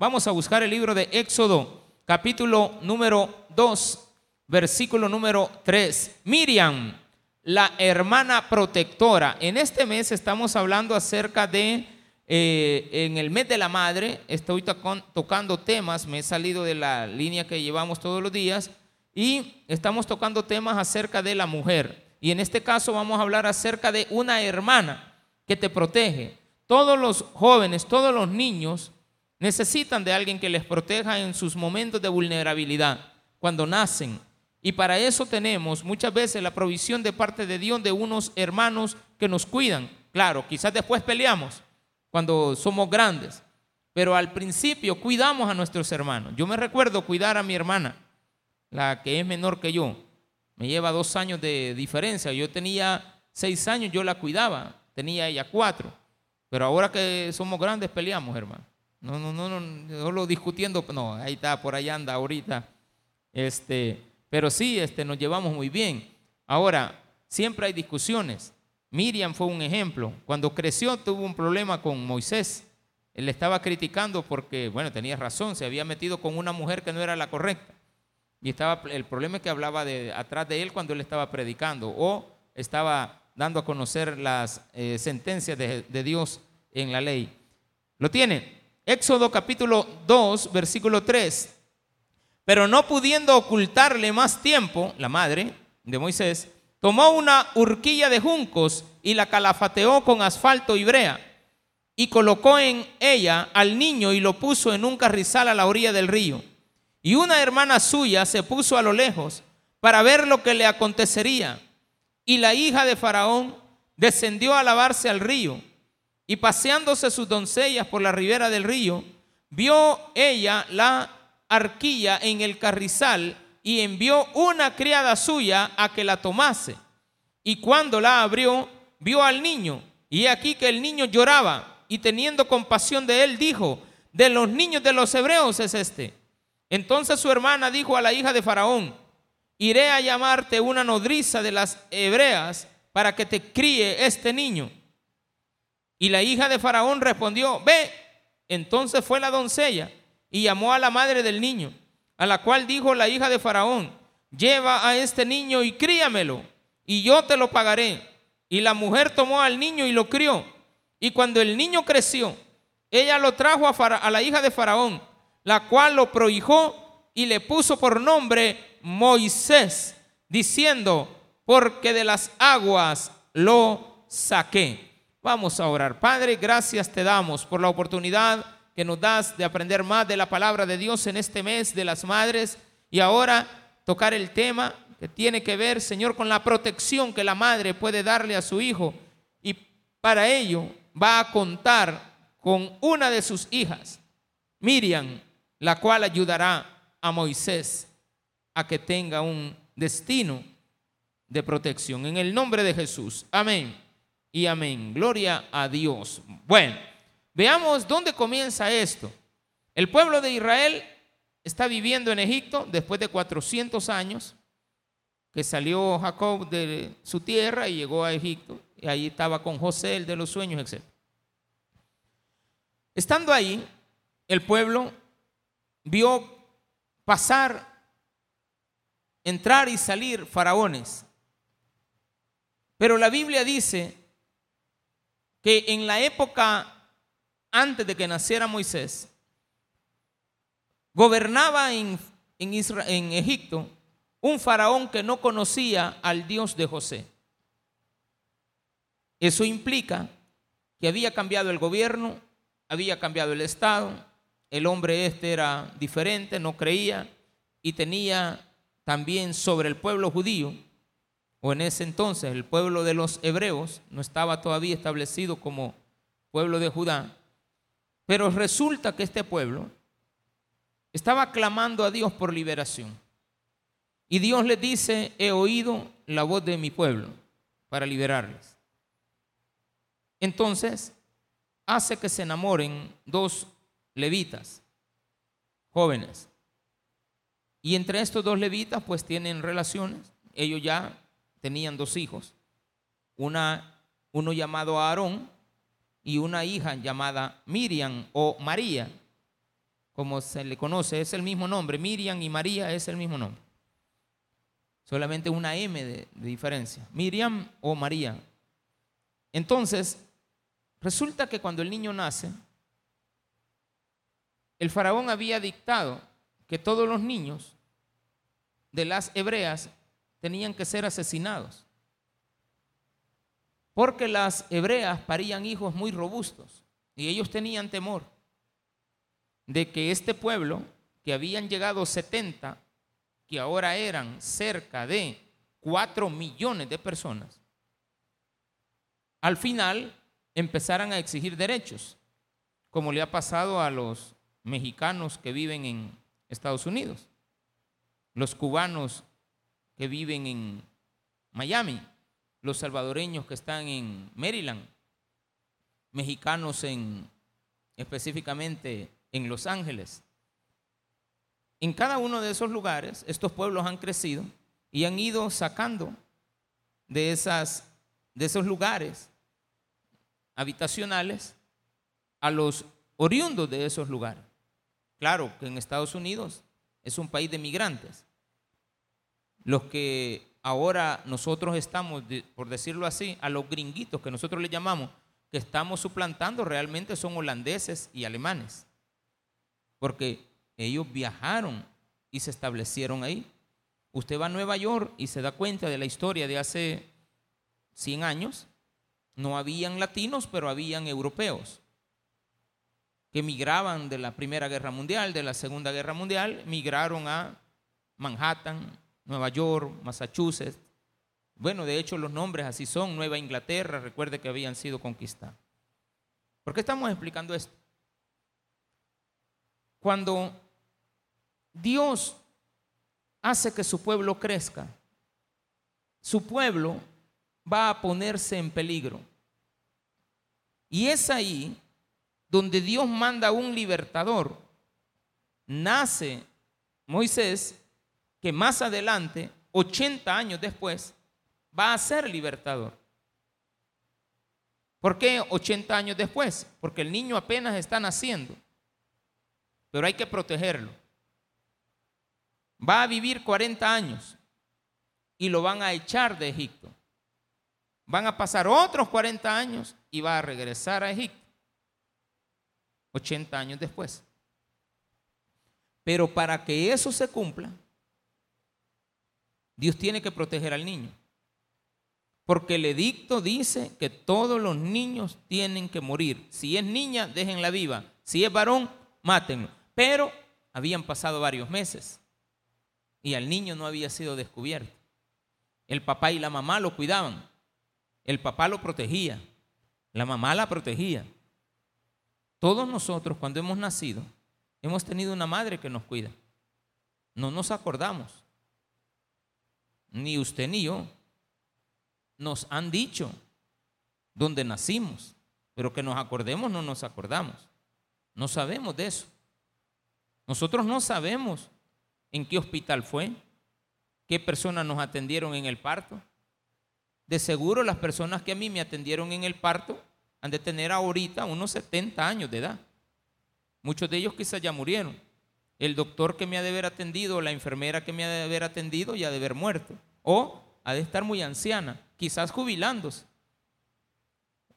Vamos a buscar el libro de Éxodo, capítulo número 2, versículo número 3. Miriam, la hermana protectora. En este mes estamos hablando acerca de, eh, en el mes de la madre, estoy tocando temas, me he salido de la línea que llevamos todos los días y estamos tocando temas acerca de la mujer. Y en este caso vamos a hablar acerca de una hermana que te protege. Todos los jóvenes, todos los niños necesitan de alguien que les proteja en sus momentos de vulnerabilidad, cuando nacen. Y para eso tenemos muchas veces la provisión de parte de Dios de unos hermanos que nos cuidan. Claro, quizás después peleamos cuando somos grandes, pero al principio cuidamos a nuestros hermanos. Yo me recuerdo cuidar a mi hermana, la que es menor que yo. Me lleva dos años de diferencia. Yo tenía seis años, yo la cuidaba. Tenía ella cuatro. Pero ahora que somos grandes, peleamos, hermano. No, no, no, no, solo discutiendo. No, ahí está, por allá anda ahorita. Este, pero sí, este, nos llevamos muy bien. Ahora, siempre hay discusiones. Miriam fue un ejemplo. Cuando creció tuvo un problema con Moisés. Él le estaba criticando porque, bueno, tenía razón, se había metido con una mujer que no era la correcta. Y estaba, el problema que hablaba de, atrás de él cuando él estaba predicando o estaba dando a conocer las eh, sentencias de, de Dios en la ley. ¿Lo tiene? Éxodo capítulo 2, versículo 3. Pero no pudiendo ocultarle más tiempo, la madre de Moisés, tomó una horquilla de juncos y la calafateó con asfalto y brea, y colocó en ella al niño y lo puso en un carrizal a la orilla del río. Y una hermana suya se puso a lo lejos para ver lo que le acontecería. Y la hija de Faraón descendió a lavarse al río. Y paseándose sus doncellas por la ribera del río, vio ella la arquilla en el carrizal y envió una criada suya a que la tomase. Y cuando la abrió, vio al niño. Y aquí que el niño lloraba. Y teniendo compasión de él, dijo, de los niños de los hebreos es este. Entonces su hermana dijo a la hija de Faraón, iré a llamarte una nodriza de las hebreas para que te críe este niño. Y la hija de Faraón respondió, ve. Entonces fue la doncella y llamó a la madre del niño, a la cual dijo la hija de Faraón, lleva a este niño y críamelo, y yo te lo pagaré. Y la mujer tomó al niño y lo crió. Y cuando el niño creció, ella lo trajo a, a la hija de Faraón la cual lo prohijó y le puso por nombre Moisés, diciendo, porque de las aguas lo saqué. Vamos a orar. Padre, gracias te damos por la oportunidad que nos das de aprender más de la palabra de Dios en este mes de las madres y ahora tocar el tema que tiene que ver, Señor, con la protección que la madre puede darle a su hijo. Y para ello va a contar con una de sus hijas, Miriam, la cual ayudará a Moisés a que tenga un destino de protección. En el nombre de Jesús. Amén. Y amén. Gloria a Dios. Bueno, veamos dónde comienza esto. El pueblo de Israel está viviendo en Egipto después de 400 años que salió Jacob de su tierra y llegó a Egipto. Y ahí estaba con José, el de los sueños, etc. Estando ahí, el pueblo vio pasar, entrar y salir faraones. Pero la Biblia dice que en la época antes de que naciera Moisés, gobernaba en, Egipto un faraón que no conocía al Dios de José. Eso implica que había cambiado el gobierno, había cambiado el Estado, el hombre este era diferente, no creía y tenía también sobre el pueblo judío, o en ese entonces el pueblo de los hebreos, no estaba todavía establecido como pueblo de Judá, pero resulta que este pueblo estaba clamando a Dios por liberación. Y Dios le dice, he oído la voz de mi pueblo para liberarles. Entonces, hace que se enamoren dos levitas, jóvenes. Y entre estos dos levitas pues tienen relaciones. Ellos ya tenían dos hijos. Uno llamado Aarón y una hija llamada Miriam o María. como se le conoce, es el mismo nombre. Miriam y María es el mismo nombre. Solamente una M de diferencia. Miriam o María. Entonces, resulta que cuando el niño nace, el faraón había dictado que todos los niños de las hebreas tenían que ser asesinados. Porque las hebreas parían hijos muy robustos y ellos tenían temor de que este pueblo, que habían llegado 70, que ahora eran cerca de 4 millones de personas, al final empezaran a exigir derechos, como le ha pasado a los mexicanos que viven en Estados Unidos, los cubanos que viven en Miami, los salvadoreños que están en Maryland, mexicanos en específicamente en Los Ángeles. En cada uno de esos lugares, estos pueblos han crecido y han ido sacando de, esas, de esos lugares habitacionales a los oriundos de esos lugares. Claro que en Estados Unidos es un país de migrantes. Los que ahora nosotros estamos, por decirlo así, a los gringuitos que nosotros le llamamos, que estamos suplantando realmente son holandeses y alemanes. Porque ellos viajaron y se establecieron ahí. Usted va a Nueva York y se da cuenta de la historia de hace 100 años. No habían latinos, pero habían europeos que migraban de la Primera Guerra Mundial, de la Segunda Guerra Mundial, migraron a Manhattan, Nueva York, Massachusetts. Bueno, de hecho los nombres así son, Nueva Inglaterra, recuerde que habían sido conquistados. ¿Por qué estamos explicando esto? Cuando Dios hace que su pueblo crezca, su pueblo va a ponerse en peligro. Y es ahí donde Dios manda un libertador, nace Moisés, que más adelante, 80 años después, va a ser libertador. ¿Por qué 80 años después? Porque el niño apenas está naciendo, pero hay que protegerlo. Va a vivir 40 años y lo van a echar de Egipto. Van a pasar otros 40 años y va a regresar a Egipto. 80 años después. Pero para que eso se cumpla, Dios tiene que proteger al niño. Porque el edicto dice que todos los niños tienen que morir. Si es niña, déjenla viva. Si es varón, mátenlo. Pero habían pasado varios meses y al niño no había sido descubierto. El papá y la mamá lo cuidaban. El papá lo protegía. La mamá la protegía. Todos nosotros cuando hemos nacido hemos tenido una madre que nos cuida. No nos acordamos. Ni usted ni yo. Nos han dicho dónde nacimos, pero que nos acordemos no nos acordamos. No sabemos de eso. Nosotros no sabemos en qué hospital fue, qué personas nos atendieron en el parto. De seguro las personas que a mí me atendieron en el parto han de tener ahorita unos 70 años de edad. Muchos de ellos quizás ya murieron. El doctor que me ha de haber atendido, la enfermera que me ha de haber atendido, ya de haber muerto. O ha de estar muy anciana, quizás jubilándose.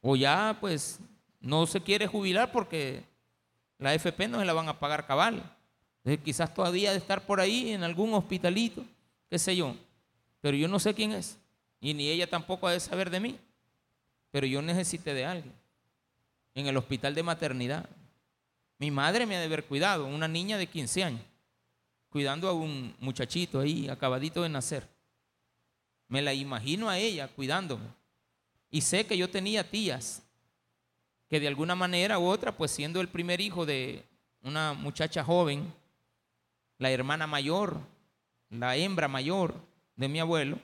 O ya pues no se quiere jubilar porque la FP no se la van a pagar cabal. Entonces, quizás todavía de estar por ahí en algún hospitalito, qué sé yo. Pero yo no sé quién es. Y ni ella tampoco ha de saber de mí pero yo necesité de alguien. En el hospital de maternidad. Mi madre me ha de haber cuidado, una niña de 15 años, cuidando a un muchachito ahí, acabadito de nacer. Me la imagino a ella cuidándome. Y sé que yo tenía tías que de alguna manera u otra, pues siendo el primer hijo de una muchacha joven, la hermana mayor, la hembra mayor de mi abuelo,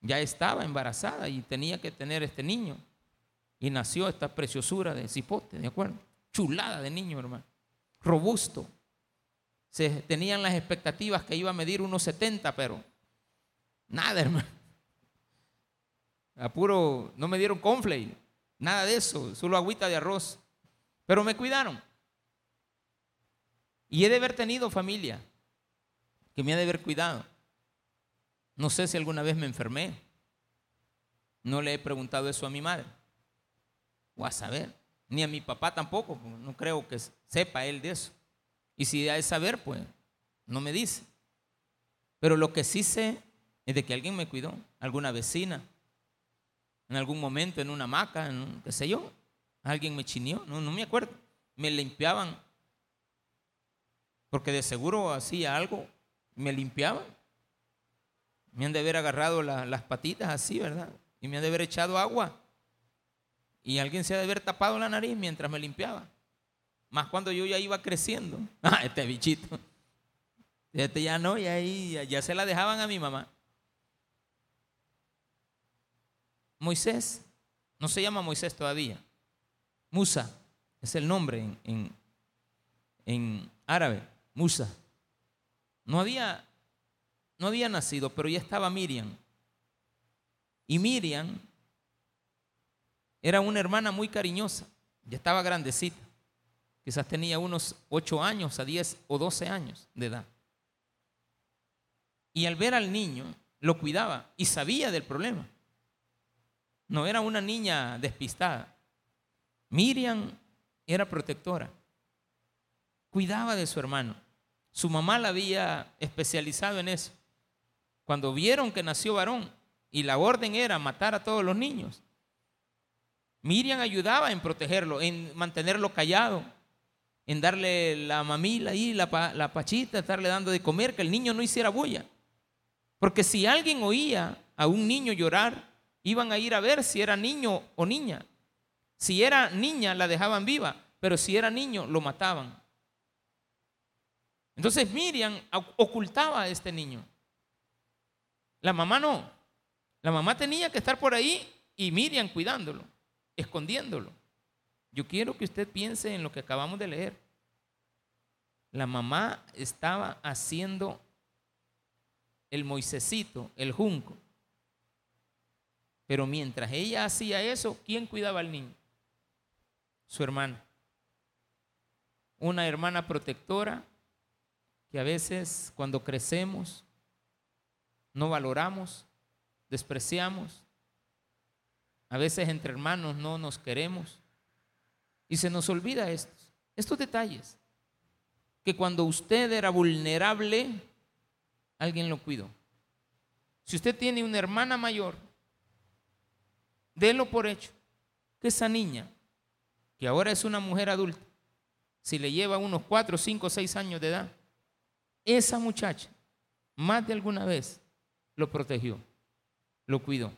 ya estaba embarazada y tenía que tener este niño. Y nació esta preciosura de cipote, ¿de acuerdo? Chulada de niño, hermano. Robusto. Se tenían las expectativas que iba a medir unos 70, pero nada, hermano. A puro, no me dieron conflay, nada de eso, solo agüita de arroz. Pero me cuidaron. Y he de haber tenido familia que me ha de haber cuidado. No sé si alguna vez me enfermé. No le he preguntado eso a mi madre. O a saber. Ni a mi papá tampoco. No creo que sepa él de eso. Y si ha de saber, pues no me dice. Pero lo que sí sé es de que alguien me cuidó. Alguna vecina. En algún momento en una hamaca, en qué sé yo. Alguien me chineó. No, no me acuerdo. Me limpiaban. Porque de seguro hacía algo. Me limpiaban. Me han de haber agarrado las patitas así, ¿verdad? Y me han de haber echado agua. Y alguien se ha de haber tapado la nariz mientras me limpiaba. Más cuando yo ya iba creciendo. Ah, este bichito. Este ya no, y ahí ya, se la dejaban a mi mamá. Moisés, no se llama Moisés todavía. Musa es el nombre en, en, en árabe. Musa. No había no había nacido, pero ya estaba Miriam. Y Miriam era una hermana muy cariñosa, ya estaba grandecita. Quizás tenía unos 8 años a 10 o 12 años de edad. Y al ver al niño, lo cuidaba y sabía del problema. No era una niña despistada. Miriam era protectora. Cuidaba de su hermano. Su mamá la había especializado en eso. Cuando vieron que nació varón y la orden era matar a todos los niños, Miriam ayudaba en protegerlo, en mantenerlo callado, en darle la mamila y la, pachita, estarle dando de comer, que el niño no hiciera bulla. Porque si alguien oía a un niño llorar, iban a ir a ver si era niño o niña. Si era niña, la dejaban viva, pero si era niño, lo mataban. Entonces Miriam ocultaba a este niño. La mamá no. La mamá tenía que estar por ahí y Miriam cuidándolo, escondiéndolo. Yo quiero que usted piense en lo que acabamos de leer. La mamá estaba haciendo el moisecito, el junco. Pero mientras ella hacía eso, ¿quién cuidaba al niño? Su hermana. Una hermana protectora que a veces cuando crecemos no valoramos, despreciamos. A veces entre hermanos no nos queremos. Y se nos olvida estos, estos detalles. Que cuando usted era vulnerable, alguien lo cuidó. Si usted tiene una hermana mayor, délo por hecho que esa niña, que ahora es una mujer adulta, si le lleva unos 4, 5, 6 años de edad, esa muchacha, más de alguna vez, lo protegió, lo cuidó,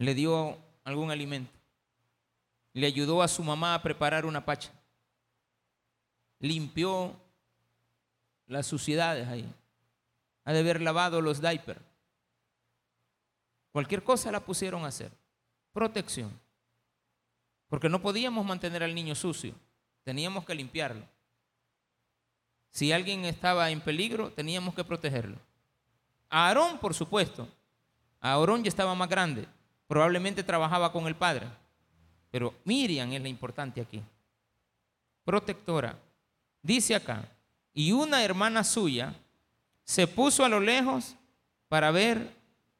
le dio algún alimento, le ayudó a su mamá a preparar una pacha, limpió las suciedades ahí, ha de haber lavado los diapers. Cualquier cosa la pusieron a hacer. Protección. Porque no podíamos mantener al niño sucio, teníamos que limpiarlo. Si alguien estaba en peligro, teníamos que protegerlo. A Aarón, por supuesto. A Aarón ya estaba más grande. Probablemente trabajaba con el padre. Pero Miriam es la importante aquí. Protectora. Dice acá, y una hermana suya se puso a lo lejos para ver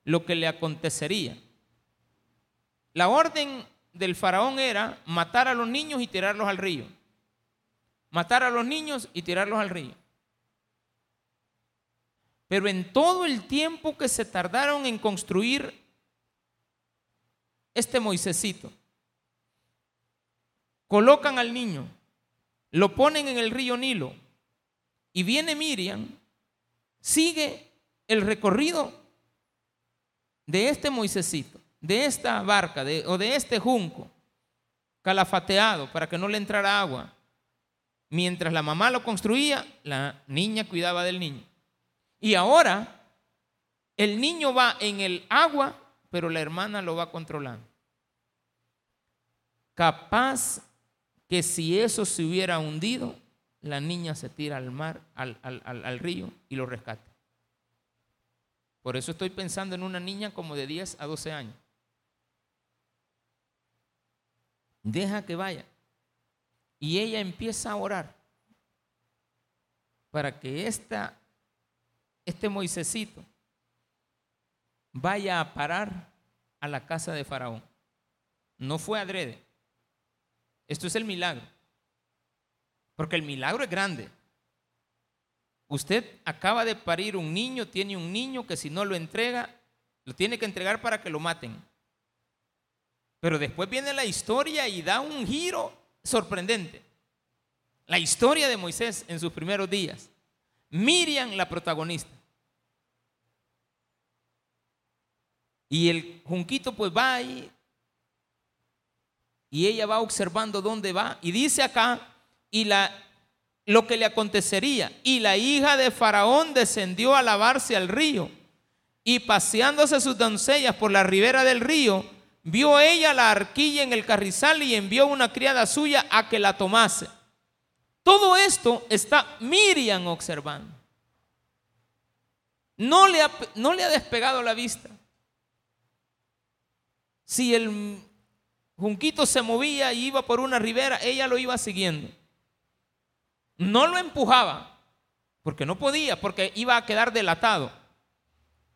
lo que le acontecería. La orden del faraón era matar a los niños y tirarlos al río. Matar a los niños y tirarlos al río. Pero en todo el tiempo que se tardaron en construir este Moisésito, colocan al niño, lo ponen en el río Nilo y viene Miriam, sigue el recorrido de este Moisésito, de esta barca o de este junco calafateado para que no le entrara agua. Mientras la mamá lo construía, la niña cuidaba del niño. Y ahora el niño va en el agua, pero la hermana lo va controlando. Capaz que si eso se hubiera hundido, la niña se tira al mar, al, río y lo rescata. Por eso estoy pensando en una niña como de 10 a 12 años. Deja que vaya. Y ella empieza a orar. para que esta, este Moisésito vaya a parar a la casa de Faraón. No fue adrede. Esto es el milagro. Porque el milagro es grande. Usted acaba de parir un niño, tiene un niño que si no lo entrega, lo tiene que entregar para que lo maten. Pero después viene la historia y da un giro sorprendente. La historia de Moisés en sus primeros días. Miriam, la protagonista. Y el junquito pues va ahí y ella va observando dónde va. Y dice acá, y la, lo que le acontecería. Y la hija de Faraón descendió a lavarse al río. Y paseándose sus doncellas por la ribera del río, vio ella la arquilla en el carrizal y envió una criada suya a que la tomase. Todo esto está Miriam observando. No le ha, no le ha despegado la vista. Si el Junquito se movía y iba por una ribera, ella lo iba siguiendo. No lo empujaba, porque no podía, porque iba a quedar delatado.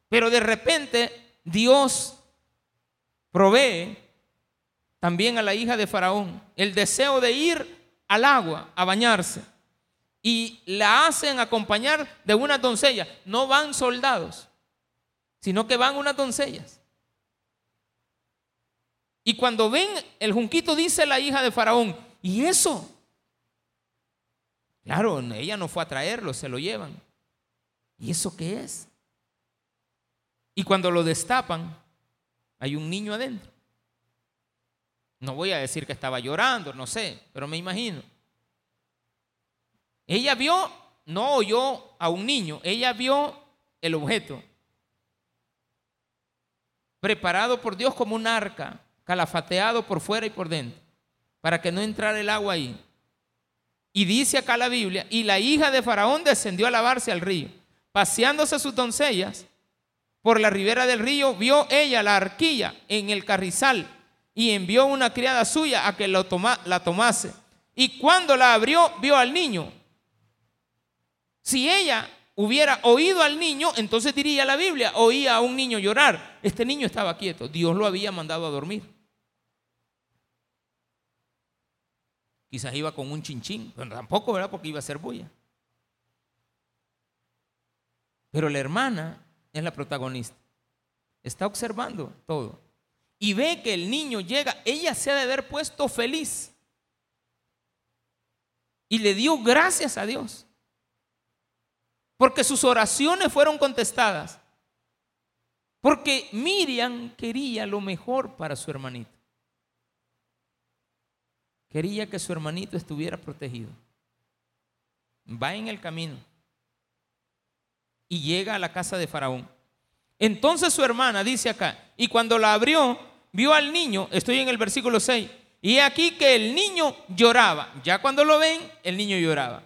Pero de repente Dios provee también a la hija de Faraón el deseo de ir al agua a bañarse. Y la hacen acompañar de unas doncellas. No van soldados, sino que van unas doncellas. Y cuando ven el junquito, dice la hija de Faraón, ¿y eso? Claro, ella no fue a traerlo, se lo llevan. ¿Y eso qué es? Y cuando lo destapan, hay un niño adentro. No voy a decir que estaba llorando, no sé, pero me imagino. Ella vio, no oyó a un niño, ella vio el objeto preparado por Dios como un arca calafateado por fuera y por dentro, para que no entrara el agua ahí. Y dice acá la Biblia, y la hija de Faraón descendió a lavarse al río. Paseándose sus doncellas por la ribera del río, vio ella la arquilla en el carrizal y envió una criada suya a que la tomase. Y cuando la abrió, vio al niño. Si ella hubiera oído al niño, entonces diría la Biblia, oía a un niño llorar. Este niño estaba quieto, Dios lo había mandado a dormir. Quizás iba con un chinchín, pero tampoco, ¿verdad? Porque iba a ser bulla. Pero la hermana es la protagonista. Está observando todo. Y ve que el niño llega, ella se ha de haber puesto feliz. Y le dio gracias a Dios. Porque sus oraciones fueron contestadas. Porque Miriam quería lo mejor para su hermanito. Quería que su hermanito estuviera protegido. Va en el camino y llega a la casa de Faraón. Entonces su hermana dice acá, y cuando la abrió, vio al niño, estoy en el versículo 6, y aquí que el niño lloraba. Ya cuando lo ven, el niño lloraba.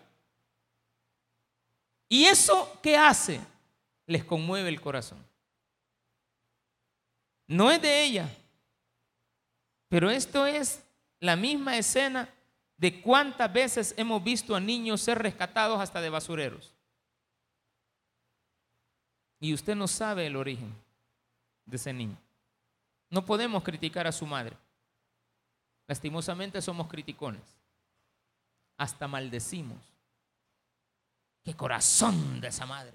¿Y eso qué hace? Les conmueve el corazón. No es de ella, pero esto es la misma escena de cuántas veces hemos visto a niños ser rescatados hasta de basureros. Y usted no sabe el origen de ese niño. No podemos criticar a su madre. Lastimosamente somos criticones. Hasta maldecimos. Qué corazón de esa madre.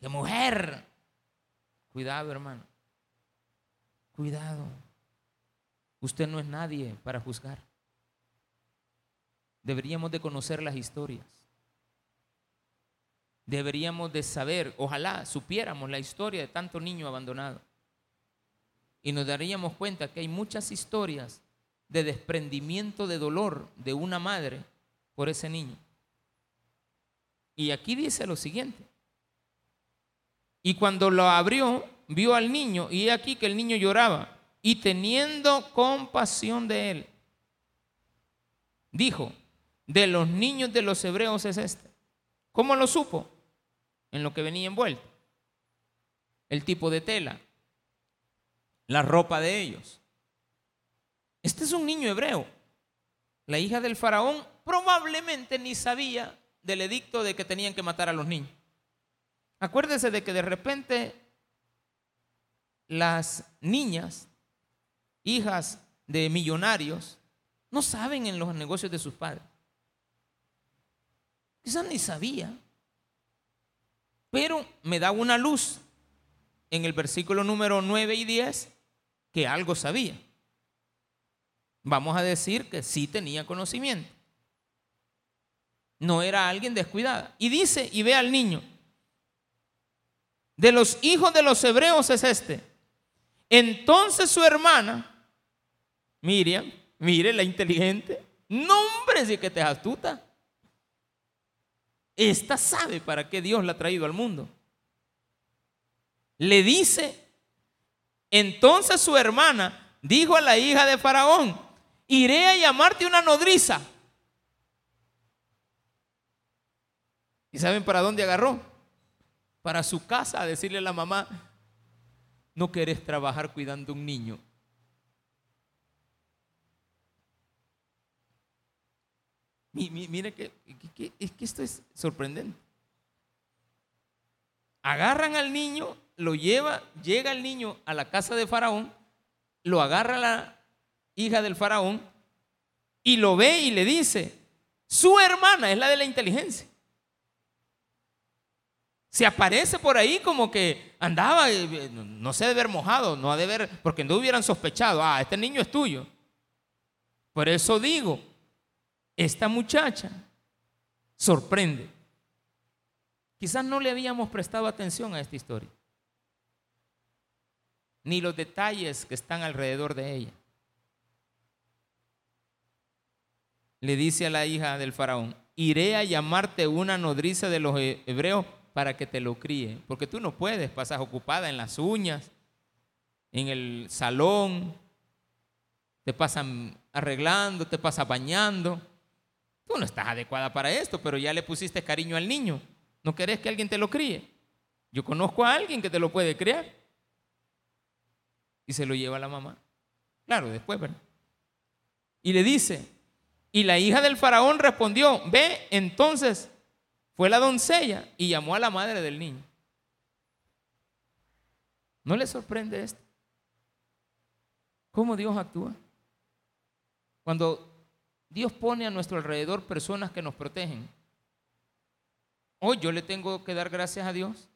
Qué mujer. Cuidado, hermano. Cuidado. Usted no es nadie para juzgar. Deberíamos de conocer las historias. Deberíamos de saber, ojalá supiéramos la historia de tanto niño abandonado. Y nos daríamos cuenta que hay muchas historias de desprendimiento de dolor de una madre por ese niño. Y aquí dice lo siguiente. Y cuando lo abrió, vio al niño y aquí que el niño lloraba y teniendo compasión de él, dijo, de los niños de los hebreos es este. ¿Cómo lo supo? En lo que venía envuelto. El tipo de tela, la ropa de ellos. Este es un niño hebreo. La hija del faraón probablemente ni sabía del edicto de que tenían que matar a los niños. Acuérdese de que de repente las niñas, hijas de millonarios, no saben en los negocios de sus padres. Quizás ni sabía. Pero me da una luz en el versículo número 9 y 10 que algo sabía. Vamos a decir que sí tenía conocimiento. No era alguien descuidada. Y dice, y ve al niño, de los hijos de los hebreos es este. Entonces su hermana, Miriam, mire la inteligente, nombre sí que te es astuta. Esta sabe para qué Dios la ha traído al mundo. Le dice, entonces su hermana dijo a la hija de Faraón, iré a llamarte una nodriza. ¿Y saben para dónde agarró? Para su casa a decirle a la mamá, no querés trabajar cuidando un niño. Mire que, es que esto es sorprendente. Agarran al niño, lo lleva, llega el niño a la casa de Faraón, lo agarra la hija del Faraón y lo ve y le dice, su hermana es la de la inteligencia. Se aparece por ahí como que andaba, eh, no se debe haber mojado, no ha de haber, porque no hubieran sospechado, ah, este niño es tuyo. Por eso digo, esta muchacha sorprende. Quizás no le habíamos prestado atención a esta historia, ni los detalles que están alrededor de ella. Le dice a la hija del faraón, iré a llamarte una nodriza de los hebreos para que te lo críe, porque tú no puedes, pasar ocupada en las uñas, en el salón, te pasan arreglando, te pasas bañando. Tú no estás adecuada para esto, pero ya le pusiste cariño al niño. ¿No querés que alguien te lo críe? Yo conozco a alguien que te lo puede criar. Y se lo lleva a la mamá. Claro, después, ¿verdad? Y le dice, y la hija del faraón respondió, ve, entonces fue la doncella y llamó a la madre del niño. ¿No le sorprende esto? ¿Cómo Dios actúa? Cuando Dios pone a nuestro alrededor personas que nos protegen. Hoy yo le tengo que dar gracias a Dios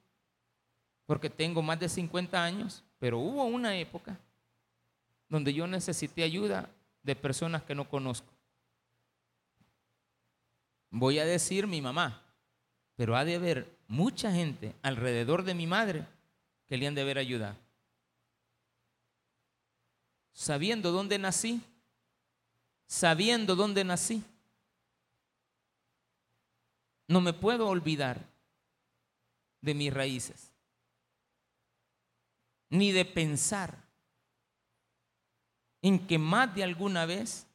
porque tengo más de 50 años, pero hubo una época donde yo necesité ayuda de personas que no conozco. Voy a decir mi mamá, pero ha de haber mucha gente alrededor de mi madre que le han de haber ayudado. Sabiendo dónde nací, sabiendo dónde nací. No me puedo olvidar de mis raíces, ni de pensar en que más de alguna vez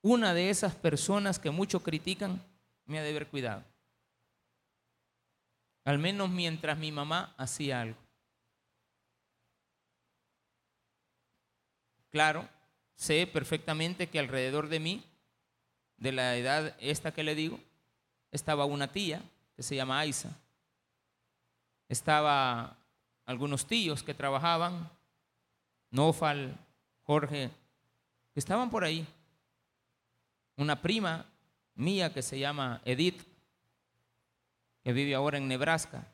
una de esas personas que muchos critican me ha de haber cuidado. Al menos mientras mi mamá hacía algo. Claro, sé perfectamente que alrededor de mí, de la edad esta que le digo, estaba una tía que se llama Aisa. Estaba algunos tíos que trabajaban, Nofal, Jorge, que estaban por ahí. Una prima mía que se llama Edith, que vive ahora en Nebraska.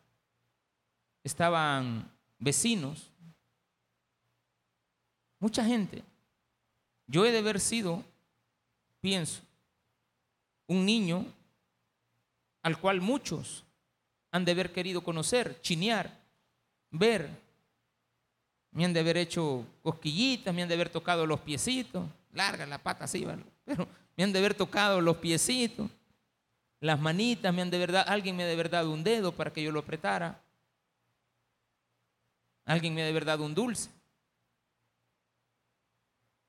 Estaban vecinos, mucha gente. Yo he de haber sido, pienso, un niño al cual muchos han de haber querido conocer, chinear, ver. Me han de haber hecho cosquillitas, me han de haber tocado los piecitos, larga la pata así, pero me han de haber tocado los piecitos, las manitas, me han de alguien me ha de haber dado un dedo para que yo lo apretara. Alguien me ha de haber dado un dulce.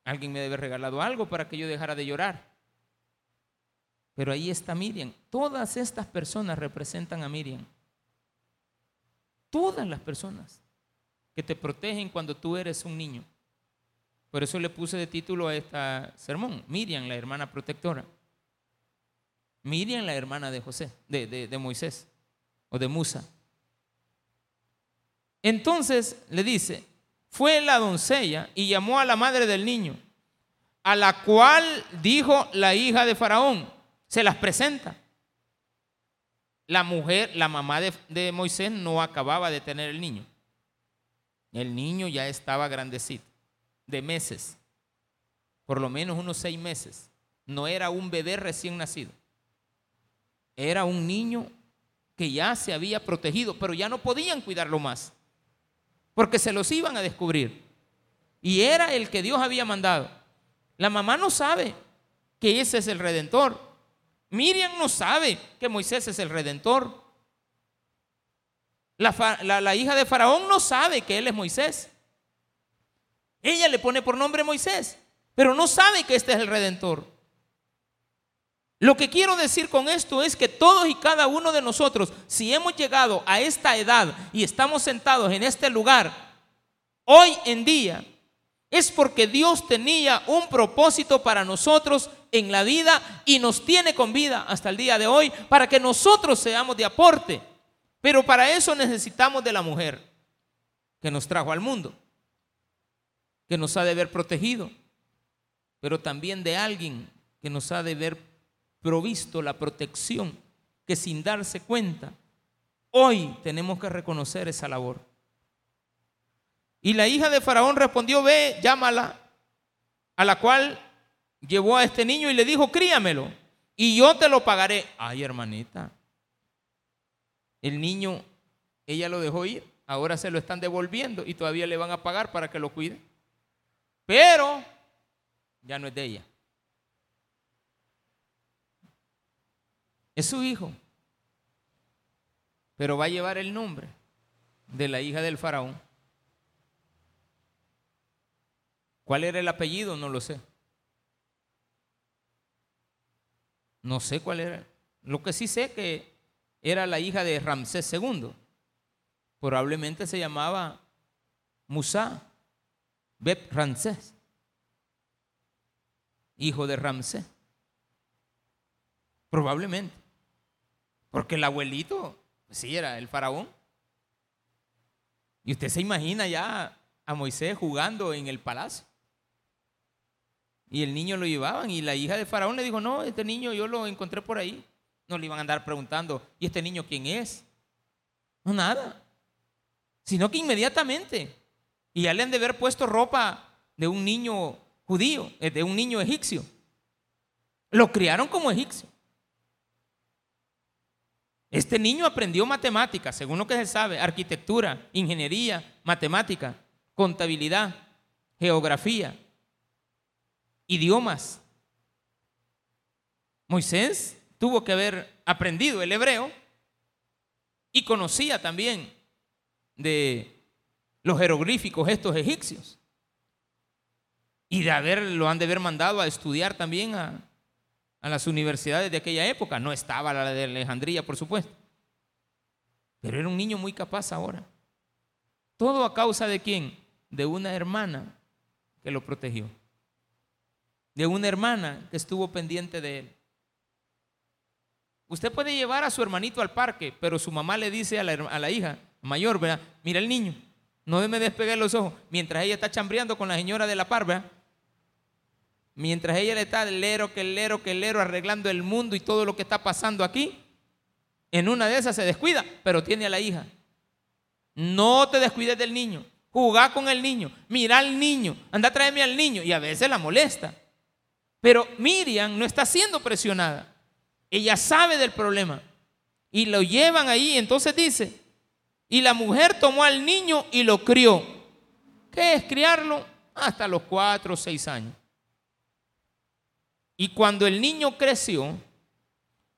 Alguien me debe haber regalado algo para que yo dejara de llorar. Pero ahí está Miriam. Todas estas personas representan a Miriam. Todas las personas que te protegen cuando tú eres un niño. Por eso le puse de título a esta sermón, Miriam, la hermana protectora. Miriam, la hermana de José, de, de Moisés o de Musa. Entonces le dice, fue la doncella y llamó a la madre del niño, a la cual dijo la hija de Faraón, se las presenta. La mujer, la mamá de, Moisés no acababa de tener el niño. El niño ya estaba grandecito, de meses, por lo menos unos seis meses. No era un bebé recién nacido. Era un niño que ya se había protegido, pero ya no podían cuidarlo más porque se los iban a descubrir. Y era el que Dios había mandado. La mamá no sabe que ese es el redentor. Miriam no sabe que Moisés es el redentor. La, hija de Faraón no sabe que él es Moisés. Ella le pone por nombre Moisés, pero no sabe que este es el redentor. Lo que quiero decir con esto es que todos y cada uno de nosotros, si hemos llegado a esta edad y estamos sentados en este lugar, hoy en día, es porque Dios tenía un propósito para nosotros en la vida y nos tiene con vida hasta el día de hoy para que nosotros seamos de aporte. Pero para eso necesitamos de la mujer que nos trajo al mundo, que nos ha de ver protegido, pero también de alguien que nos ha de ver provisto la protección que sin darse cuenta, hoy tenemos que reconocer esa labor. Y la hija de Faraón respondió, ve, llámala, a la cual llevó a este niño y le dijo, críamelo, y yo te lo pagaré. Ay, hermanita, el niño, ella lo dejó ir, ahora se lo están devolviendo y todavía le van a pagar para que lo cuide. Pero ya no es de ella. Es su hijo. Pero va a llevar el nombre de la hija del faraón. ¿Cuál era el apellido? No lo sé. No sé cuál era. Lo que sí sé que era la hija de Ramsés II. Probablemente se llamaba Musa Beb Ramsés, hijo de Ramsés. Probablemente. Porque el abuelito, sí, era el faraón. Y usted se imagina ya a Moisés jugando en el palacio. Y el niño lo llevaban y la hija de faraón le dijo, no, este niño yo lo encontré por ahí. No le iban a andar preguntando, ¿y este niño quién es? No, nada. Sino que inmediatamente. Y ya le han de haber puesto ropa de un niño judío, eh, de un niño egipcio. Lo criaron como egipcio. Este niño aprendió matemáticas, según lo que se sabe, arquitectura, ingeniería, matemática, contabilidad, geografía, idiomas. Moisés tuvo que haber aprendido el hebreo y conocía también de los jeroglíficos estos egipcios. Y de haber, lo han de haber mandado a estudiar también a, a las universidades de aquella época. No estaba la de Alejandría, por supuesto. Pero era un niño muy capaz ahora. Todo a causa de quién? De una hermana que lo protegió. De una hermana que estuvo pendiente de él. Usted puede llevar a su hermanito al parque, pero su mamá le dice a la, hija mayor. Mira el niño, no me despegue los ojos, mientras ella está chambreando con la señora de la par, ¿verdad? Mientras ella le está lero, que lero, que lero, arreglando el mundo y todo lo que está pasando aquí, en una de esas se descuida, pero tiene a la hija. No te descuides del niño. Jugá con el niño. Mira al niño. Anda a traerme al niño. Y a veces la molesta. Pero Miriam no está siendo presionada. Ella sabe del problema. Y lo llevan ahí. Entonces dice, y la mujer tomó al niño y lo crió. ¿Qué es criarlo? Hasta los cuatro o seis años. Y cuando el niño creció,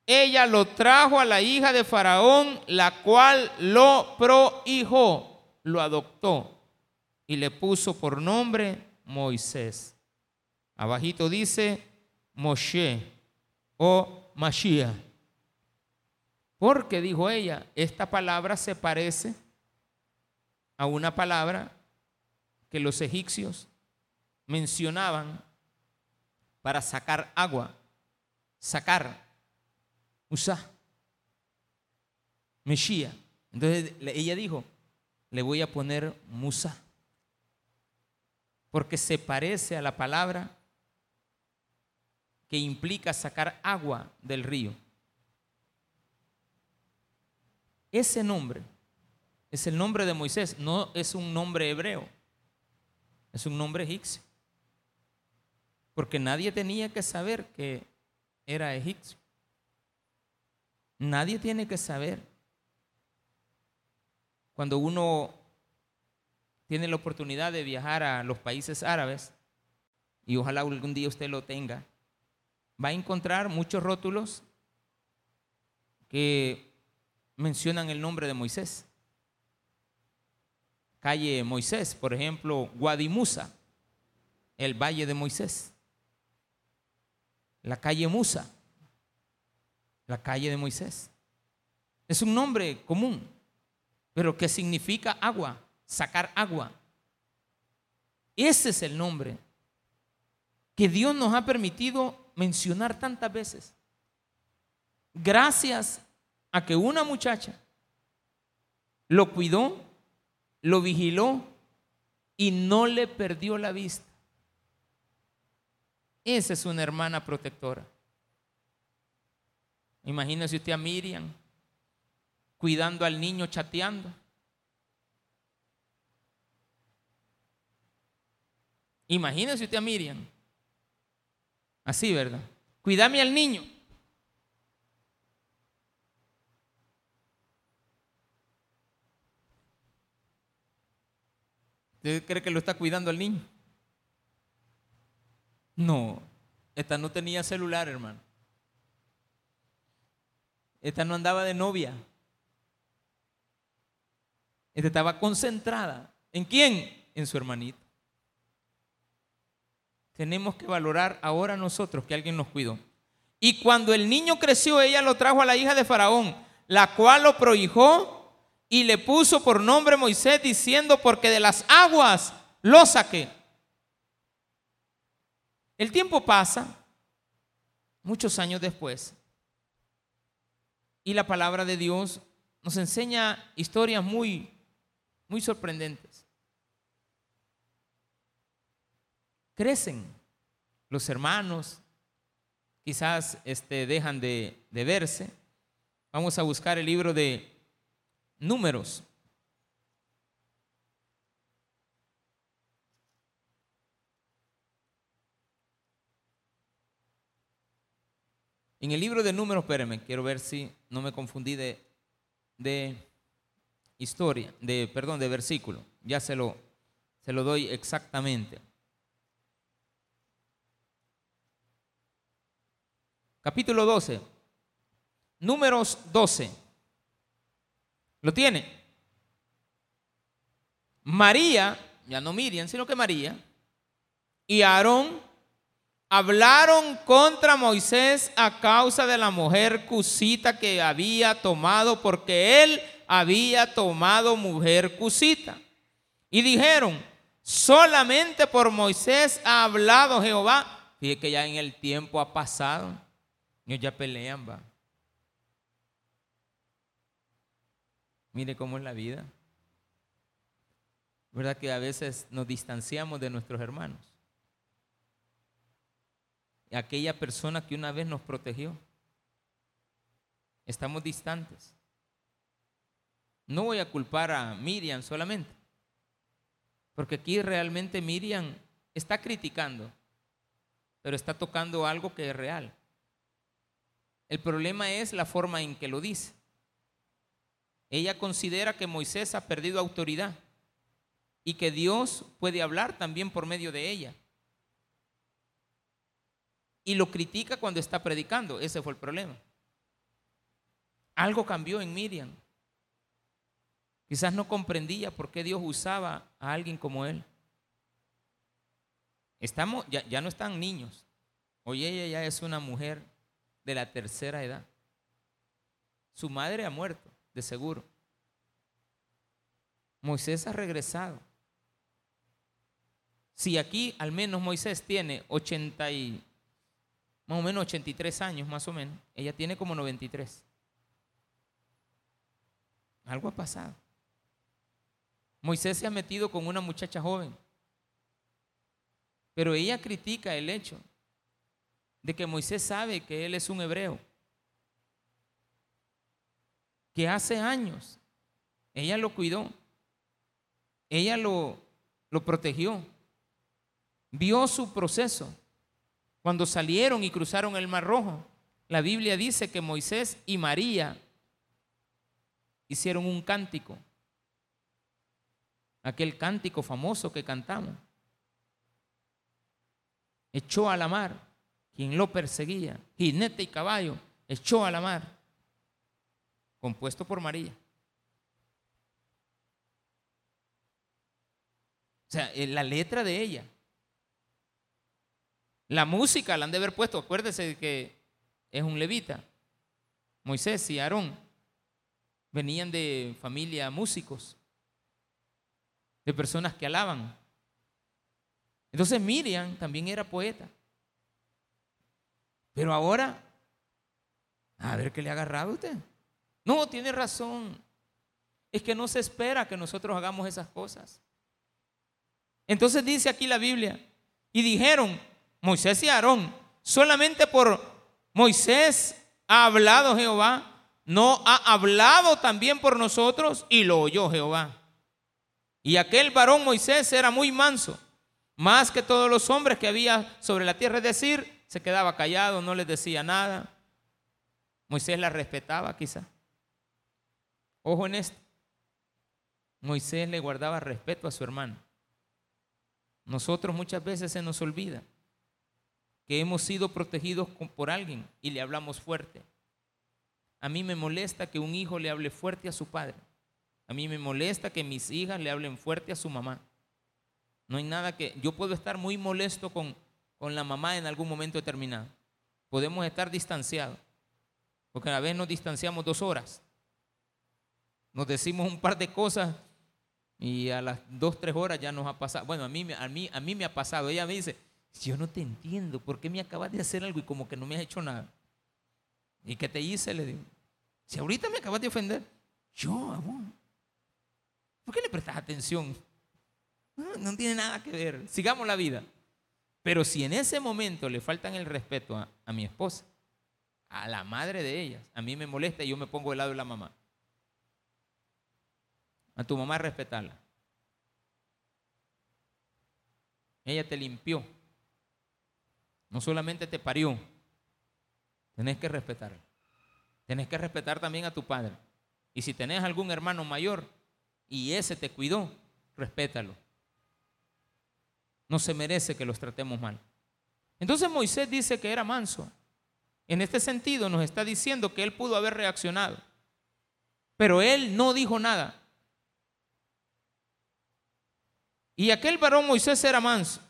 ella lo trajo a la hija de Faraón, la cual lo prohijó, lo adoptó y le puso por nombre Moisés. Abajito dice Moshe o Mashiach. Porque dijo ella, esta palabra se parece a una palabra que los egipcios mencionaban para sacar agua, sacar, usar, Meshía. Entonces ella dijo, le voy a poner Musa, porque se parece a la palabra que implica sacar agua del río. Ese nombre es el nombre de Moisés, no es un nombre hebreo, es un nombre egipcio. Porque nadie tenía que saber que era egipcio. Nadie tiene que saber. Cuando uno tiene la oportunidad de viajar a los países árabes, y ojalá algún día usted lo tenga, va a encontrar muchos rótulos que mencionan el nombre de Moisés. Calle Moisés, por ejemplo, Guadimusa, el Valle de Moisés. La calle Musa, la calle de Moisés. Es un nombre común, pero que significa agua, sacar agua. Ese es el nombre que Dios nos ha permitido mencionar tantas veces. Gracias a que una muchacha lo cuidó, lo vigiló y no le perdió la vista. Esa es una hermana protectora. Imagínese usted a Miriam cuidando al niño chateando. Imagínese usted a Miriam. Así, ¿verdad? Cuídame al niño. ¿Usted cree que lo está cuidando al niño? No, esta no tenía celular, hermano. Esta no andaba de novia. Esta estaba concentrada. ¿En quién? En su hermanito. Tenemos que valorar ahora nosotros que alguien nos cuidó. Y cuando el niño creció, ella lo trajo a la hija de Faraón, la cual lo prohijó y le puso por nombre Moisés, diciendo, porque de las aguas lo saqué. El tiempo pasa, muchos años después, y la palabra de Dios nos enseña historias muy, muy sorprendentes. Crecen los hermanos, quizás este, dejan de, de verse. Vamos a buscar el libro de números. En el libro de números, espérenme, quiero ver si no me confundí de, historia, de, perdón, de versículo. Ya se lo, se lo doy exactamente. Capítulo 12. Números 12. ¿Lo tiene? María, ya no Miriam, sino que María, y Aarón hablaron contra Moisés a causa de la mujer cusita que había tomado, porque él había tomado mujer cusita. Y dijeron, solamente por Moisés ha hablado Jehová. Fíjate que ya en el tiempo ha pasado. Ellos ya pelean, va. Mire cómo es la vida. ¿Verdad que a veces nos distanciamos de nuestros hermanos? Aquella persona que una vez nos protegió. Estamos distantes. No voy a culpar a Miriam solamente, porque aquí realmente Miriam está criticando, pero está tocando algo que es real. El problema es la forma en que lo dice. Ella considera que Moisés ha perdido autoridad y que Dios puede hablar también por medio de ella y lo critica cuando está predicando. Ese fue el problema. Algo cambió en Miriam. Quizás no comprendía por qué Dios usaba a alguien como él. Estamos, ya, ya no están niños. Hoy ella ya es una mujer de la tercera edad. Su madre ha muerto, de seguro. Moisés ha regresado. Si aquí al menos Moisés tiene 80 y, más o menos 83 años, más o menos, ella tiene como 93. Algo ha pasado. Moisés se ha metido con una muchacha joven, pero ella critica el hecho de que Moisés sabe que él es un hebreo, que hace años ella lo cuidó, ella lo, lo protegió, vio su proceso. Cuando salieron y cruzaron el Mar Rojo, la Biblia dice que Moisés y María hicieron un cántico, aquel cántico famoso que cantamos. Echó a la mar quien lo perseguía, jinete y caballo, echó a la mar, compuesto por María. O sea, eh, la letra de ella. La música la han de haber puesto, acuérdese que es un levita. Moisés y Aarón venían de familia músicos, de personas que alaban. Entonces Miriam también era poeta. Pero ahora, a ver qué le ha agarrado usted. No, tiene razón. Es que no se espera que nosotros hagamos esas cosas. Entonces dice aquí la Biblia, y dijeron, Moisés y Aarón, solamente por Moisés ha hablado Jehová, no ha hablado también por nosotros, y lo oyó Jehová. Y aquel varón Moisés era muy manso, más que todos los hombres que había sobre la tierra, es decir, se quedaba callado, no les decía nada. Moisés la respetaba quizá. Ojo en esto. Moisés le guardaba respeto a su hermano. Nosotros muchas veces se nos olvida que hemos sido protegidos por alguien y le hablamos fuerte. A mí me molesta que un hijo le hable fuerte a su padre. A mí me molesta que mis hijas le hablen fuerte a su mamá. No hay nada que... Yo puedo estar muy molesto con, con la mamá en algún momento determinado. Podemos estar distanciados. Porque a veces nos distanciamos dos horas. Nos decimos un par de cosas y a las dos, tres horas ya nos ha pasado. Bueno, a mí, a, mí, a mí me ha pasado. Ella me dice, yo no te entiendo, ¿por qué me acabas de hacer algo y como que no me has hecho nada? ¿Y qué te hice? Le digo, si ahorita me acabas de ofender, yo, amor, ¿por qué le prestas atención? No, tiene nada que ver, sigamos la vida. Pero si en ese momento le faltan el respeto a, a mi esposa, a la madre de ellas, a mí me molesta y yo me pongo del lado de la mamá. A tu mamá respetarla. Ella te limpió. No solamente te parió. Tenés que respetarla. Tenés que respetar también a tu padre. Y si tenés algún hermano mayor y ese te cuidó, respétalo. No se merece que los tratemos mal. Entonces Moisés dice que era manso. En este sentido nos está diciendo que él pudo haber reaccionado. Pero él no dijo nada. Y aquel varón Moisés era manso.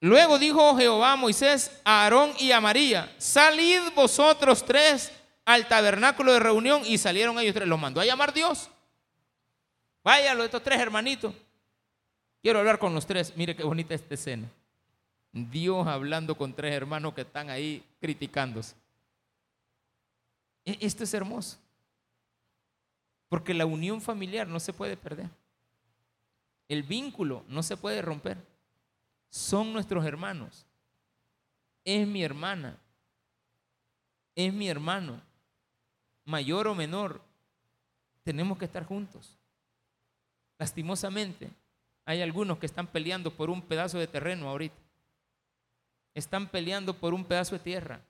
Luego dijo Jehová a Moisés, a Aarón y a María, salid vosotros tres al tabernáculo de reunión y salieron ellos tres. Los mandó a llamar Dios. Váyalo, estos tres hermanitos. Quiero hablar con los tres. Mire qué bonita esta escena. Dios hablando con tres hermanos que están ahí criticándose. E, esto es hermoso. Porque la unión familiar no se puede perder. El vínculo no se puede romper. Son nuestros hermanos. Es mi hermana. Es mi hermano. Mayor o menor. Tenemos que estar juntos. Lastimosamente, hay algunos que están peleando por un pedazo de terreno ahorita. Están peleando por un pedazo de tierra.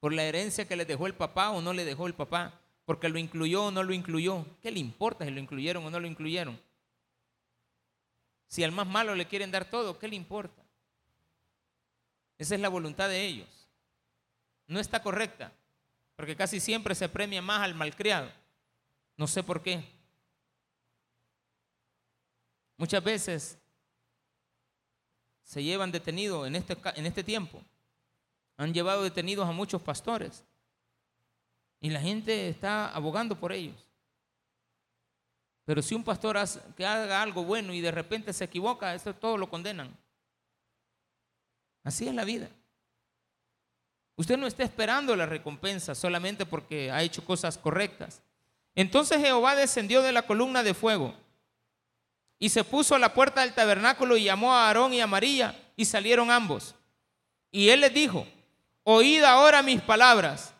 Por la herencia que les dejó el papá o no le dejó el papá. Porque lo incluyó o no lo incluyó. ¿Qué le importa si lo incluyeron o no lo incluyeron? Si al más malo le quieren dar todo, ¿qué le importa? Esa es la voluntad de ellos. No está correcta, porque casi siempre se premia más al malcriado. No sé por qué. Muchas veces se llevan detenidos en este, en este tiempo. Han llevado detenidos a muchos pastores. Y la gente está abogando por ellos. Pero si un pastor hace, que haga algo bueno y de repente se equivoca, eso todo lo condenan. Así es la vida. Usted no está esperando la recompensa solamente porque ha hecho cosas correctas. Entonces Jehová descendió de la columna de fuego y se puso a la puerta del tabernáculo y llamó a Aarón y a María y salieron ambos. Y él les dijo, oíd ahora mis palabras.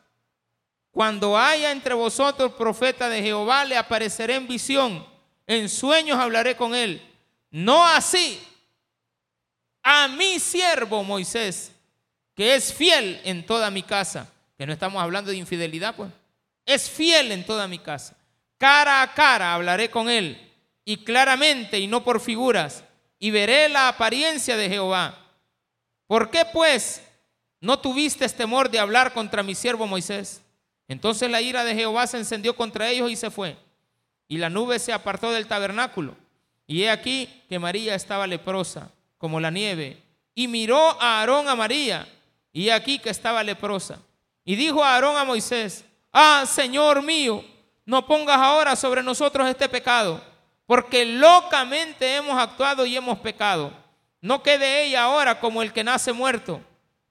Cuando haya entre vosotros profeta de Jehová, le apareceré en visión, en sueños hablaré con él. No así a mi siervo Moisés que es fiel en toda mi casa, que no estamos hablando de infidelidad, pues, es fiel en toda mi casa. Cara a cara hablaré con él y claramente y no por figuras, y veré la apariencia de Jehová. ¿Por qué pues no tuviste temor de hablar contra mi siervo Moisés? Entonces la ira de Jehová se encendió contra ellos y se fue. Y la nube se apartó del tabernáculo. Y he aquí que María estaba leprosa, como la nieve. Y miró a Aarón a María y aquí que estaba leprosa. Y dijo a Aarón a Moisés, ah, Señor mío, no pongas ahora sobre nosotros este pecado, porque locamente hemos actuado y hemos pecado. No quede ella ahora como el que nace muerto,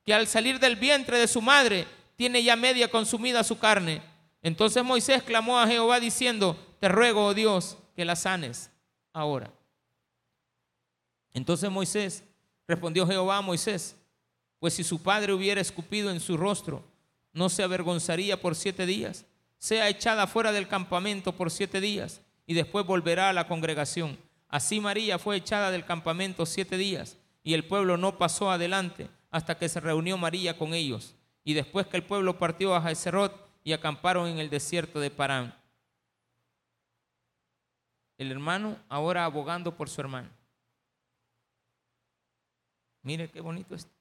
que al salir del vientre de su madre tiene ya media consumida su carne. Entonces Moisés clamó a Jehová diciendo, te ruego, oh Dios, que la sanes ahora. Entonces Moisés respondió Jehová a Moisés, pues si su padre hubiera escupido en su rostro, no se avergonzaría por siete días. Sea echada fuera del campamento por siete días y después volverá a la congregación. Así María fue echada del campamento siete días y el pueblo no pasó adelante hasta que se reunió María con ellos. Y después que el pueblo partió a Jezerot y acamparon en el desierto de Parán. El hermano ahora abogando por su hermano. Mire qué bonito esto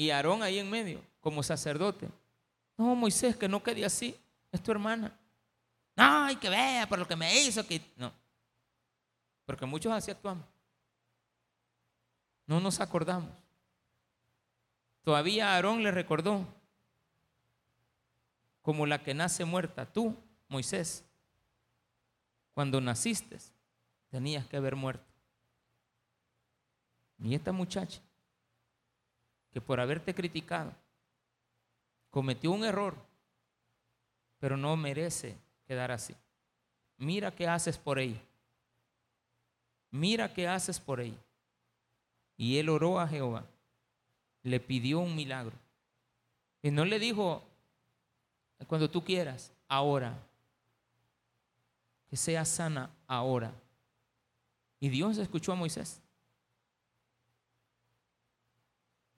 y Aarón ahí en medio, como sacerdote. No, Moisés, que no quede así, es tu hermana. No, hay que vea por lo que me hizo. Que... No, porque muchos así actuamos. No nos acordamos. Todavía Aarón le recordó como la que nace muerta. Tú, Moisés, cuando naciste, tenías que haber muerto. Y esta muchacha que por haberte criticado cometió un error, pero no merece quedar así. Mira qué haces por ella. Mira qué haces por ella. Y él oró a Jehová. Le pidió un milagro. Y no le dijo, cuando tú quieras, ahora. Que sea sana ahora. Y Dios escuchó a Moisés.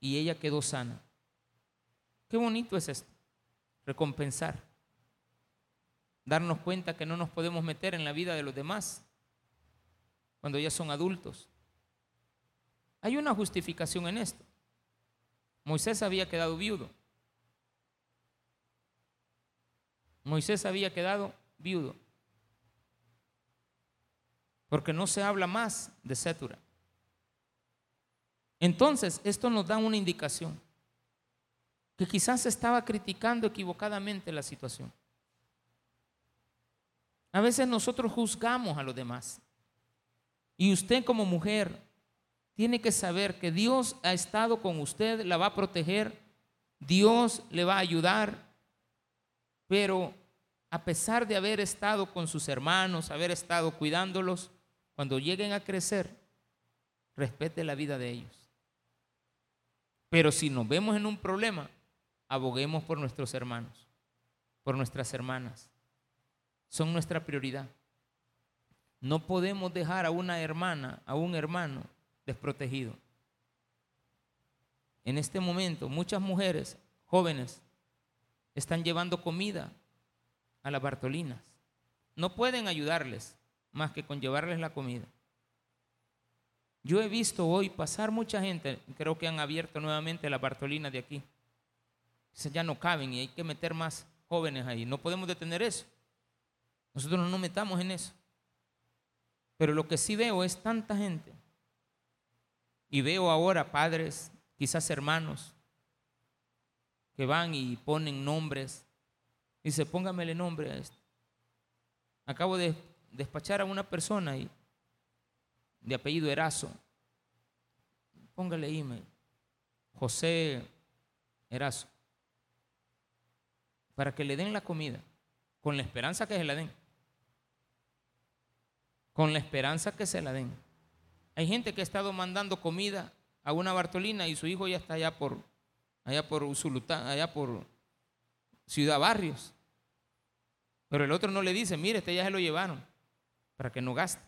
y ella quedó sana. Qué bonito es esto, recompensar, darnos cuenta que no nos podemos meter en la vida de los demás cuando ya son adultos. Hay una justificación en esto. Moisés había quedado viudo. Moisés había quedado viudo. Porque no se habla más de Setura. Entonces, esto nos da una indicación, que quizás estaba criticando equivocadamente la situación. A veces nosotros juzgamos a los demás. Y usted como mujer tiene que saber que Dios ha estado con usted, la va a proteger, Dios le va a ayudar, pero a pesar de haber estado con sus hermanos, haber estado cuidándolos, cuando lleguen a crecer, respete la vida de ellos. Pero si nos vemos en un problema, aboguemos por nuestros hermanos, por nuestras hermanas. Son nuestra prioridad. No podemos dejar a una hermana, a un hermano desprotegido. En este momento, muchas mujeres jóvenes están llevando comida a las Bartolinas. No pueden ayudarles más que con llevarles la comida. Yo he visto hoy pasar mucha gente, creo que han abierto nuevamente la Bartolina de aquí. Ya no caben y hay que meter más jóvenes ahí. No podemos detener eso. Nosotros no nos metamos en eso. Pero lo que sí veo es tanta gente. Y veo ahora padres, quizás hermanos, que van y ponen nombres. Dice, póngamele nombre a esto. Acabo de despachar a una persona y, de apellido Erazo. Póngale email. José Erazo. Para que le den la comida. Con la esperanza que se la den. Con la esperanza que se la den. Hay gente que ha estado mandando comida a una Bartolina y su hijo ya está allá por, allá por Usulután, allá por Ciudad Barrios. Pero el otro no le dice, mire, este ya se lo llevaron, para que no gaste.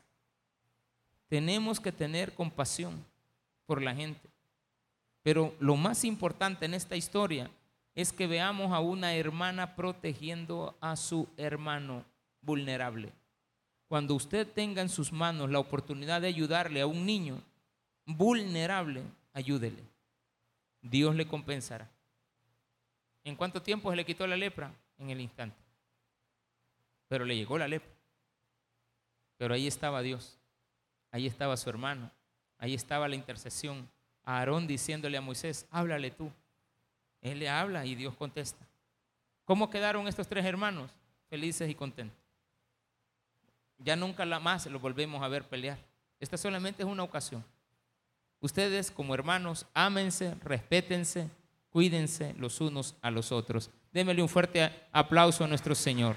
Tenemos que tener compasión por la gente. Pero lo más importante en esta historia es que veamos a una hermana protegiendo a su hermano vulnerable. Cuando usted tenga en sus manos la oportunidad de ayudarle a un niño vulnerable, ayúdele. Dios le compensará. ¿En cuánto tiempo se le quitó la lepra? En el instante. Pero le llegó la lepra. Pero ahí estaba Dios. Ahí estaba su hermano. Ahí estaba la intercesión. A Aarón diciéndole a Moisés, háblale tú. Él le habla y Dios contesta. ¿Cómo quedaron estos tres hermanos? Felices y contentos. Ya nunca más los volvemos a ver pelear. Esta solamente es una ocasión. Ustedes como hermanos, ámense, respétense, cuídense los unos a los otros. Démele un fuerte aplauso a nuestro Señor.